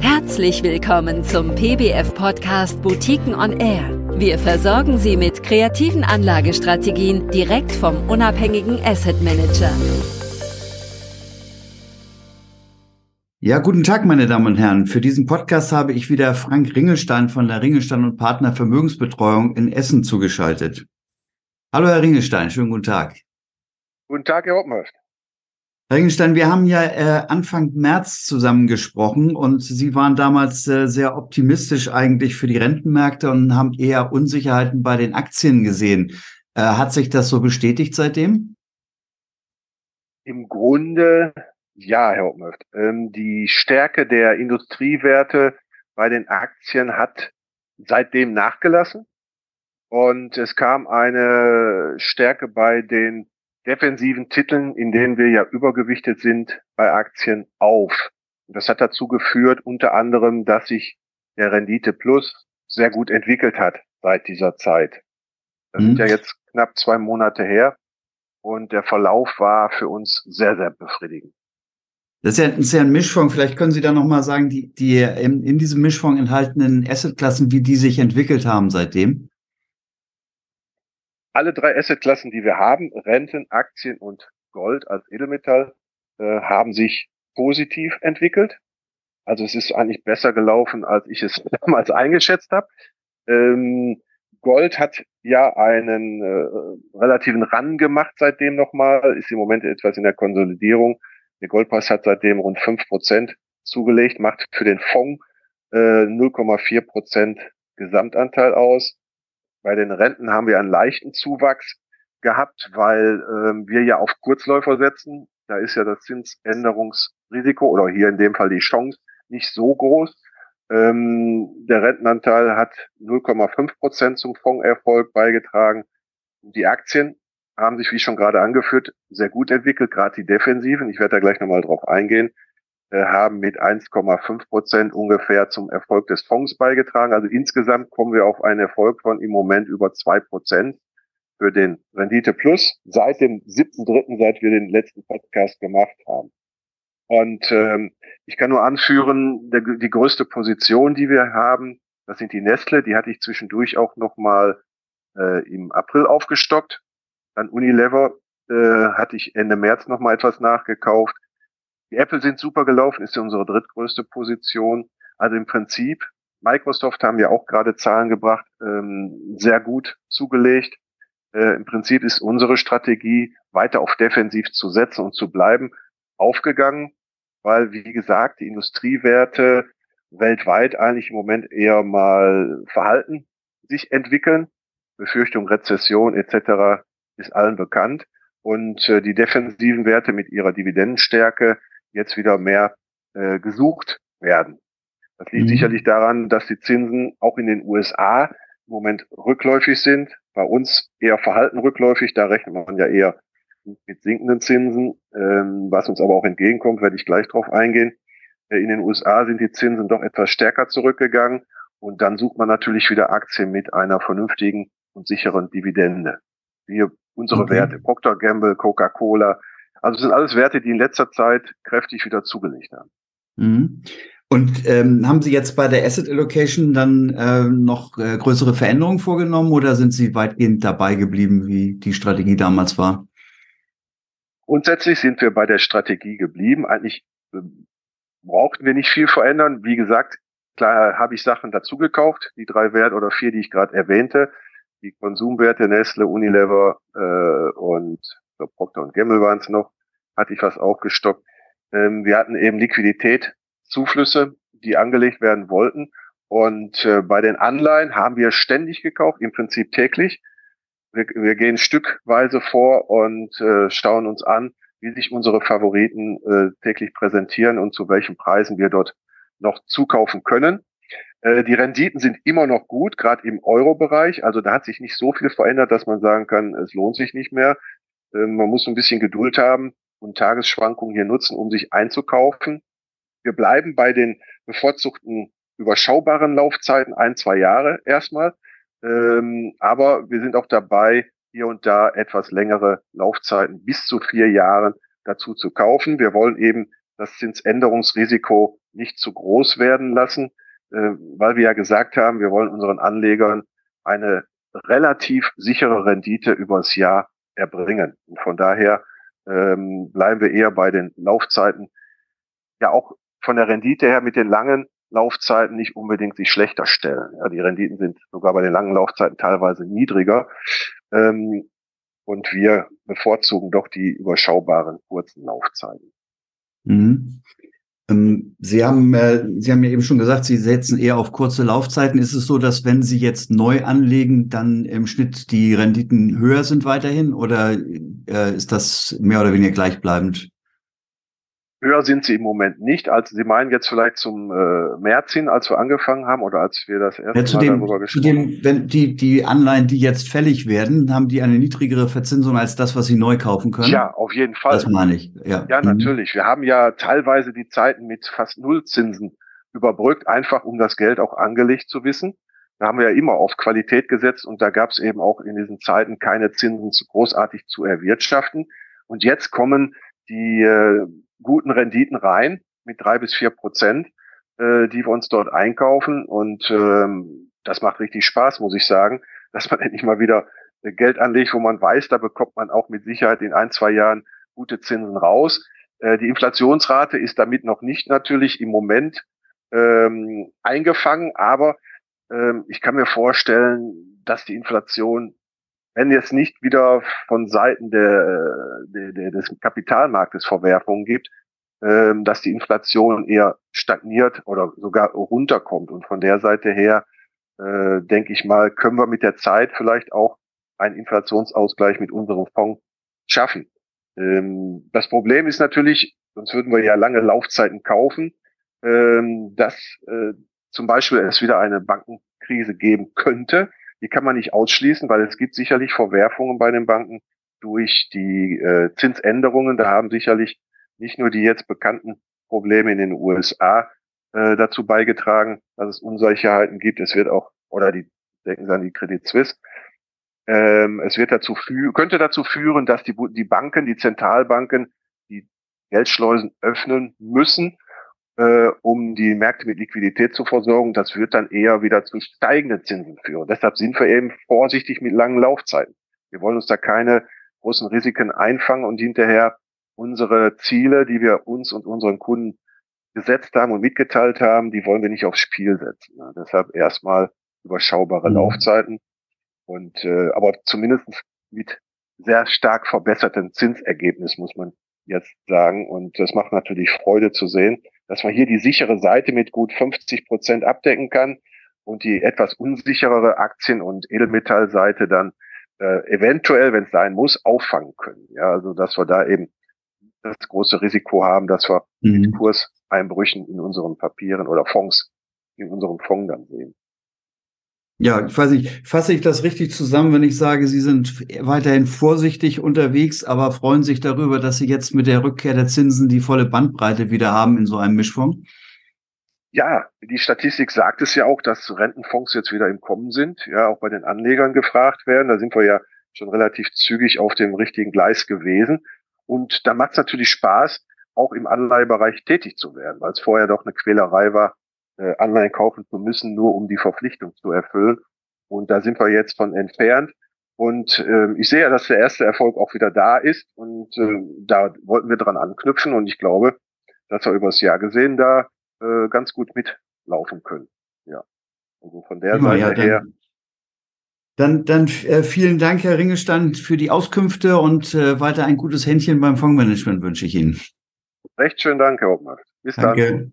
Herzlich willkommen zum PBF-Podcast Boutiquen on Air. Wir versorgen Sie mit kreativen Anlagestrategien direkt vom unabhängigen Asset Manager. Ja, guten Tag, meine Damen und Herren. Für diesen Podcast habe ich wieder Frank Ringelstein von der Ringelstein und Partner Vermögensbetreuung in Essen zugeschaltet. Hallo, Herr Ringelstein, schönen guten Tag. Guten Tag, Herr Oppenhöft. Herr Ringelstein, wir haben ja äh, Anfang März zusammen gesprochen und Sie waren damals äh, sehr optimistisch eigentlich für die Rentenmärkte und haben eher Unsicherheiten bei den Aktien gesehen. Äh, hat sich das so bestätigt seitdem? Im Grunde ja, Herr Oppenhöft. Ähm, die Stärke der Industriewerte bei den Aktien hat seitdem nachgelassen und es kam eine Stärke bei den defensiven Titeln, in denen wir ja übergewichtet sind bei Aktien auf. Und das hat dazu geführt, unter anderem, dass sich der Rendite Plus sehr gut entwickelt hat seit dieser Zeit. Das mhm. sind ja jetzt knapp zwei Monate her und der Verlauf war für uns sehr, sehr befriedigend. Das ist ja, das ist ja ein Mischfonds. Vielleicht können Sie da nochmal sagen, die, die in, in diesem Mischfonds enthaltenen Assetklassen, wie die sich entwickelt haben seitdem? Alle drei Assetklassen, die wir haben, Renten, Aktien und Gold als Edelmetall, äh, haben sich positiv entwickelt. Also es ist eigentlich besser gelaufen, als ich es damals eingeschätzt habe. Ähm, Gold hat ja einen äh, relativen Run gemacht seitdem nochmal, ist im Moment etwas in der Konsolidierung. Der Goldpreis hat seitdem rund fünf Prozent zugelegt, macht für den Fonds äh, 0,4 Prozent Gesamtanteil aus. Bei den Renten haben wir einen leichten Zuwachs gehabt, weil ähm, wir ja auf Kurzläufer setzen. Da ist ja das Zinsänderungsrisiko oder hier in dem Fall die Chance nicht so groß. Ähm, der Rentenanteil hat 0,5 Prozent zum Fondserfolg beigetragen. Die Aktien haben sich, wie schon gerade angeführt, sehr gut entwickelt, gerade die Defensiven. Ich werde da gleich nochmal drauf eingehen. Äh, haben mit 1,5 Prozent ungefähr zum Erfolg des Fonds beigetragen. Also insgesamt kommen wir auf einen Erfolg von im Moment über zwei Prozent für den Rendite Plus seit dem 7.3., seit wir den letzten Podcast gemacht haben. Und ähm, ich kann nur anführen, der, die größte Position, die wir haben, das sind die Nestle. Die hatte ich zwischendurch auch nochmal äh, im April aufgestockt. Dann Unilever äh, hatte ich Ende März nochmal etwas nachgekauft. Die Apple sind super gelaufen, ist ja unsere drittgrößte Position. Also im Prinzip, Microsoft haben ja auch gerade Zahlen gebracht, ähm, sehr gut zugelegt. Äh, Im Prinzip ist unsere Strategie, weiter auf defensiv zu setzen und zu bleiben, aufgegangen, weil, wie gesagt, die Industriewerte weltweit eigentlich im Moment eher mal verhalten sich entwickeln. Befürchtung Rezession etc. ist allen bekannt. Und äh, die defensiven Werte mit ihrer Dividendenstärke jetzt wieder mehr äh, gesucht werden. Das liegt mhm. sicherlich daran, dass die Zinsen auch in den USA im Moment rückläufig sind. Bei uns eher verhalten rückläufig, da rechnet man ja eher mit sinkenden Zinsen, ähm, was uns aber auch entgegenkommt, werde ich gleich drauf eingehen. Äh, in den USA sind die Zinsen doch etwas stärker zurückgegangen und dann sucht man natürlich wieder Aktien mit einer vernünftigen und sicheren Dividende. Wir, unsere okay. Werte, Procter Gamble, Coca-Cola, also es sind alles Werte, die in letzter Zeit kräftig wieder zugelegt haben. Mhm. Und ähm, haben Sie jetzt bei der Asset Allocation dann äh, noch äh, größere Veränderungen vorgenommen oder sind Sie weitgehend dabei geblieben, wie die Strategie damals war? Grundsätzlich sind wir bei der Strategie geblieben. Eigentlich äh, brauchten wir nicht viel verändern. Wie gesagt, klar habe ich Sachen dazugekauft, die drei Werte oder vier, die ich gerade erwähnte. Die Konsumwerte Nestle, Unilever äh, und so Procter Gamble waren es noch hatte ich was aufgestockt. Ähm, wir hatten eben Liquidität, Zuflüsse, die angelegt werden wollten. Und äh, bei den Anleihen haben wir ständig gekauft, im Prinzip täglich. Wir, wir gehen stückweise vor und äh, schauen uns an, wie sich unsere Favoriten äh, täglich präsentieren und zu welchen Preisen wir dort noch zukaufen können. Äh, die Renditen sind immer noch gut, gerade im Euro-Bereich. Also da hat sich nicht so viel verändert, dass man sagen kann, es lohnt sich nicht mehr. Äh, man muss ein bisschen Geduld haben und Tagesschwankungen hier nutzen, um sich einzukaufen. Wir bleiben bei den bevorzugten überschaubaren Laufzeiten, ein, zwei Jahre erstmal. Ähm, aber wir sind auch dabei, hier und da etwas längere Laufzeiten bis zu vier Jahren dazu zu kaufen. Wir wollen eben das Zinsänderungsrisiko nicht zu groß werden lassen, äh, weil wir ja gesagt haben, wir wollen unseren Anlegern eine relativ sichere Rendite übers Jahr erbringen. Und von daher ähm, bleiben wir eher bei den Laufzeiten, ja auch von der Rendite her mit den langen Laufzeiten nicht unbedingt sich schlechter stellen. Ja, die Renditen sind sogar bei den langen Laufzeiten teilweise niedriger. Ähm, und wir bevorzugen doch die überschaubaren kurzen Laufzeiten. Mhm. Ähm, Sie haben, äh, Sie haben ja eben schon gesagt, Sie setzen eher auf kurze Laufzeiten. Ist es so, dass wenn Sie jetzt neu anlegen, dann im Schnitt die Renditen höher sind weiterhin oder äh, ist das mehr oder weniger gleichbleibend? Höher sind sie im Moment nicht. Also Sie meinen jetzt vielleicht zum äh, März hin, als wir angefangen haben oder als wir das erste ja, zu Mal dem, darüber gesprochen haben? Zu dem, wenn die, die Anleihen, die jetzt fällig werden, haben die eine niedrigere Verzinsung als das, was Sie neu kaufen können? Ja, auf jeden Fall. Das meine ich, ja. Ja, mhm. natürlich. Wir haben ja teilweise die Zeiten mit fast Nullzinsen überbrückt, einfach um das Geld auch angelegt zu wissen. Da haben wir ja immer auf Qualität gesetzt und da gab es eben auch in diesen Zeiten keine Zinsen großartig zu erwirtschaften. Und jetzt kommen die äh, guten Renditen rein mit drei bis vier Prozent, äh, die wir uns dort einkaufen. Und ähm, das macht richtig Spaß, muss ich sagen, dass man endlich mal wieder äh, Geld anlegt, wo man weiß, da bekommt man auch mit Sicherheit in ein, zwei Jahren gute Zinsen raus. Äh, die Inflationsrate ist damit noch nicht natürlich im Moment ähm, eingefangen, aber ähm, ich kann mir vorstellen, dass die Inflation wenn jetzt nicht wieder von Seiten der, der, der des Kapitalmarktes Verwerfungen gibt, ähm, dass die Inflation eher stagniert oder sogar runterkommt. Und von der Seite her, äh, denke ich mal, können wir mit der Zeit vielleicht auch einen Inflationsausgleich mit unserem Fonds schaffen. Ähm, das Problem ist natürlich, sonst würden wir ja lange Laufzeiten kaufen, ähm, dass äh, zum Beispiel es wieder eine Bankenkrise geben könnte, die kann man nicht ausschließen, weil es gibt sicherlich Verwerfungen bei den Banken durch die äh, Zinsänderungen. Da haben sicherlich nicht nur die jetzt bekannten Probleme in den USA äh, dazu beigetragen, dass es Unsicherheiten gibt. Es wird auch, oder die denken Sie an die Credit Suisse, ähm, es wird dazu könnte dazu führen, dass die, die Banken, die Zentralbanken, die Geldschleusen öffnen müssen äh, um die Märkte mit Liquidität zu versorgen. Das wird dann eher wieder zu steigenden Zinsen führen. Deshalb sind wir eben vorsichtig mit langen Laufzeiten. Wir wollen uns da keine großen Risiken einfangen und hinterher unsere Ziele, die wir uns und unseren Kunden gesetzt haben und mitgeteilt haben, die wollen wir nicht aufs Spiel setzen. Ja, deshalb erstmal überschaubare mhm. Laufzeiten und äh, aber zumindest mit sehr stark verbessertem Zinsergebnis muss man jetzt sagen und das macht natürlich Freude zu sehen dass man hier die sichere Seite mit gut 50 Prozent abdecken kann und die etwas unsichere Aktien- und Edelmetallseite dann äh, eventuell, wenn es sein muss, auffangen können. Ja, also dass wir da eben das große Risiko haben, dass wir mhm. mit Kurseinbrüchen in unseren Papieren oder Fonds in unserem Fonds dann sehen. Ja, ich weiß nicht, fasse ich das richtig zusammen, wenn ich sage, Sie sind weiterhin vorsichtig unterwegs, aber freuen sich darüber, dass Sie jetzt mit der Rückkehr der Zinsen die volle Bandbreite wieder haben in so einem Mischfonds? Ja, die Statistik sagt es ja auch, dass Rentenfonds jetzt wieder im Kommen sind, ja, auch bei den Anlegern gefragt werden. Da sind wir ja schon relativ zügig auf dem richtigen Gleis gewesen. Und da macht es natürlich Spaß, auch im Anleihebereich tätig zu werden, weil es vorher doch eine Quälerei war, äh, Anleihen kaufen zu müssen, nur um die Verpflichtung zu erfüllen. Und da sind wir jetzt von entfernt. Und äh, ich sehe ja, dass der erste Erfolg auch wieder da ist. Und äh, da wollten wir dran anknüpfen. Und ich glaube, dass wir übers Jahr gesehen da äh, ganz gut mitlaufen können. Ja. Also von der Immer, Seite ja, her. Dann, dann äh, vielen Dank, Herr Ringestand, für die Auskünfte und äh, weiter ein gutes Händchen beim Fondsmanagement wünsche ich Ihnen. Recht schönen Dank, Herr Obmann. Bis Danke. dann.